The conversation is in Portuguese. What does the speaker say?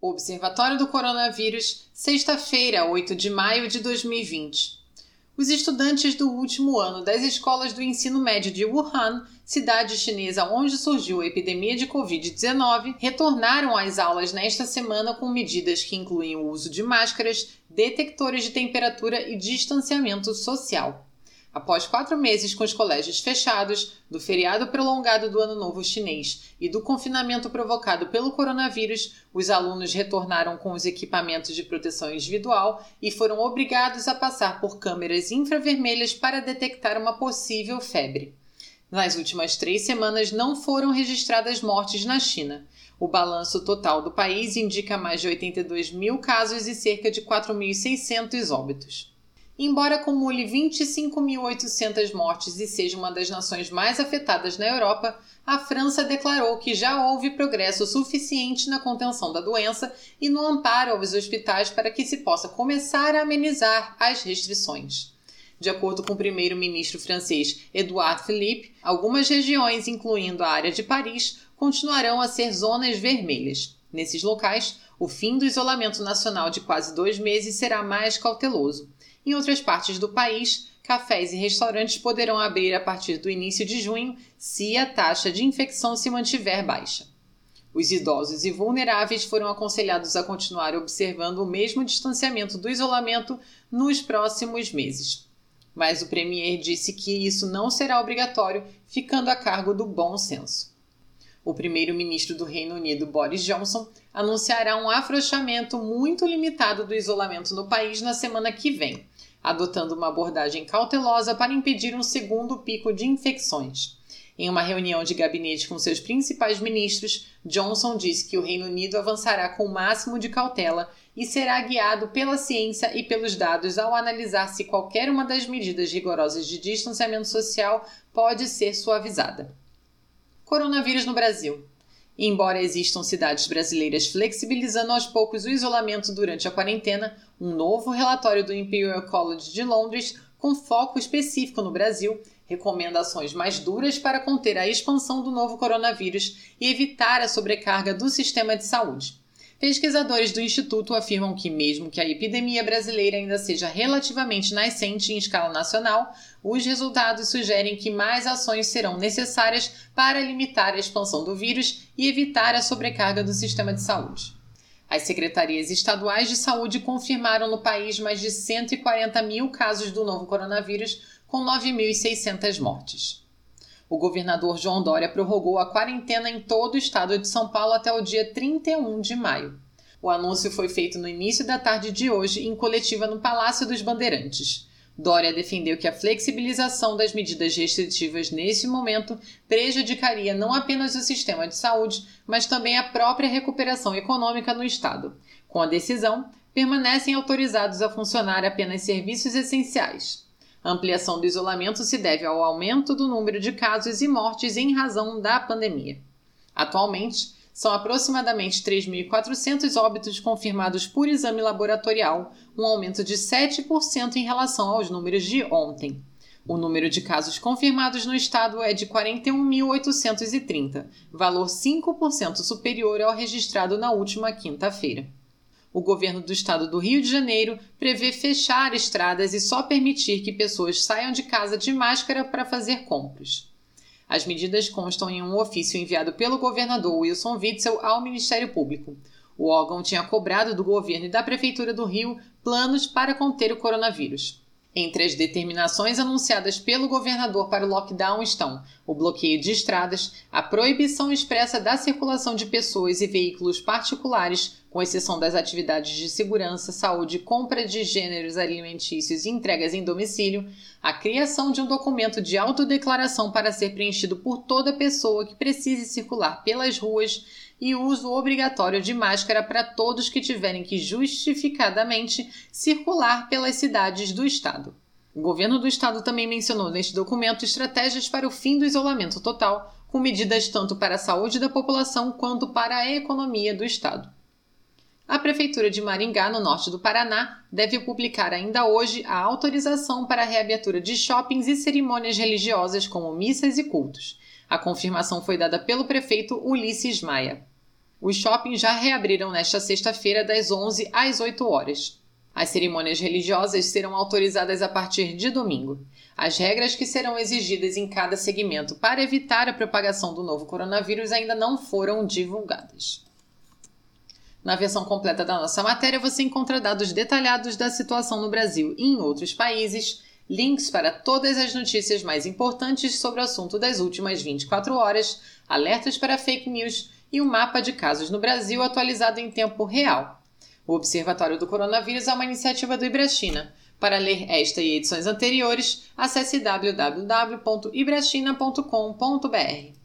Observatório do Coronavírus, sexta-feira, 8 de maio de 2020. Os estudantes do último ano das escolas do ensino médio de Wuhan, cidade chinesa onde surgiu a epidemia de Covid-19, retornaram às aulas nesta semana com medidas que incluem o uso de máscaras, detectores de temperatura e distanciamento social. Após quatro meses com os colégios fechados, do feriado prolongado do Ano Novo Chinês e do confinamento provocado pelo coronavírus, os alunos retornaram com os equipamentos de proteção individual e foram obrigados a passar por câmeras infravermelhas para detectar uma possível febre. Nas últimas três semanas não foram registradas mortes na China. O balanço total do país indica mais de 82 mil casos e cerca de 4.600 óbitos. Embora acumule 25.800 mortes e seja uma das nações mais afetadas na Europa, a França declarou que já houve progresso suficiente na contenção da doença e no amparo aos hospitais para que se possa começar a amenizar as restrições. De acordo com o primeiro-ministro francês Edouard Philippe, algumas regiões, incluindo a área de Paris, continuarão a ser zonas vermelhas. Nesses locais, o fim do isolamento nacional de quase dois meses será mais cauteloso. Em outras partes do país, cafés e restaurantes poderão abrir a partir do início de junho se a taxa de infecção se mantiver baixa. Os idosos e vulneráveis foram aconselhados a continuar observando o mesmo distanciamento do isolamento nos próximos meses. Mas o Premier disse que isso não será obrigatório, ficando a cargo do bom senso. O primeiro-ministro do Reino Unido, Boris Johnson, anunciará um afrouxamento muito limitado do isolamento no país na semana que vem, adotando uma abordagem cautelosa para impedir um segundo pico de infecções. Em uma reunião de gabinete com seus principais ministros, Johnson disse que o Reino Unido avançará com o máximo de cautela e será guiado pela ciência e pelos dados ao analisar se qualquer uma das medidas rigorosas de distanciamento social pode ser suavizada. Coronavírus no Brasil. Embora existam cidades brasileiras flexibilizando aos poucos o isolamento durante a quarentena, um novo relatório do Imperial College de Londres, com foco específico no Brasil, recomenda ações mais duras para conter a expansão do novo coronavírus e evitar a sobrecarga do sistema de saúde. Pesquisadores do Instituto afirmam que, mesmo que a epidemia brasileira ainda seja relativamente nascente em escala nacional, os resultados sugerem que mais ações serão necessárias para limitar a expansão do vírus e evitar a sobrecarga do sistema de saúde. As secretarias estaduais de saúde confirmaram no país mais de 140 mil casos do novo coronavírus, com 9.600 mortes. O governador João Dória prorrogou a quarentena em todo o estado de São Paulo até o dia 31 de maio. O anúncio foi feito no início da tarde de hoje em coletiva no Palácio dos Bandeirantes. Dória defendeu que a flexibilização das medidas restritivas nesse momento prejudicaria não apenas o sistema de saúde, mas também a própria recuperação econômica no Estado. Com a decisão, permanecem autorizados a funcionar apenas serviços essenciais. A ampliação do isolamento se deve ao aumento do número de casos e mortes em razão da pandemia. Atualmente, são aproximadamente 3.400 óbitos confirmados por exame laboratorial, um aumento de 7% em relação aos números de ontem. O número de casos confirmados no estado é de 41.830, valor 5% superior ao registrado na última quinta-feira o governo do estado do Rio de Janeiro prevê fechar estradas e só permitir que pessoas saiam de casa de máscara para fazer compras. As medidas constam em um ofício enviado pelo governador Wilson Witzel ao Ministério Público. O órgão tinha cobrado do governo e da Prefeitura do Rio planos para conter o coronavírus. Entre as determinações anunciadas pelo governador para o lockdown estão o bloqueio de estradas, a proibição expressa da circulação de pessoas e veículos particulares, com exceção das atividades de segurança, saúde, compra de gêneros alimentícios e entregas em domicílio, a criação de um documento de autodeclaração para ser preenchido por toda pessoa que precise circular pelas ruas e uso obrigatório de máscara para todos que tiverem que justificadamente circular pelas cidades do estado. O governo do estado também mencionou neste documento estratégias para o fim do isolamento total, com medidas tanto para a saúde da população quanto para a economia do estado. A Prefeitura de Maringá, no norte do Paraná, deve publicar ainda hoje a autorização para a reabertura de shoppings e cerimônias religiosas como missas e cultos. A confirmação foi dada pelo prefeito Ulisses Maia. Os shoppings já reabriram nesta sexta-feira das 11 às 8 horas. As cerimônias religiosas serão autorizadas a partir de domingo. As regras que serão exigidas em cada segmento para evitar a propagação do novo coronavírus ainda não foram divulgadas. Na versão completa da nossa matéria, você encontra dados detalhados da situação no Brasil e em outros países, links para todas as notícias mais importantes sobre o assunto das últimas 24 horas, alertas para fake news e um mapa de casos no Brasil atualizado em tempo real. O Observatório do Coronavírus é uma iniciativa do Ibrachina. Para ler esta e edições anteriores, acesse www.ibrachina.com.br.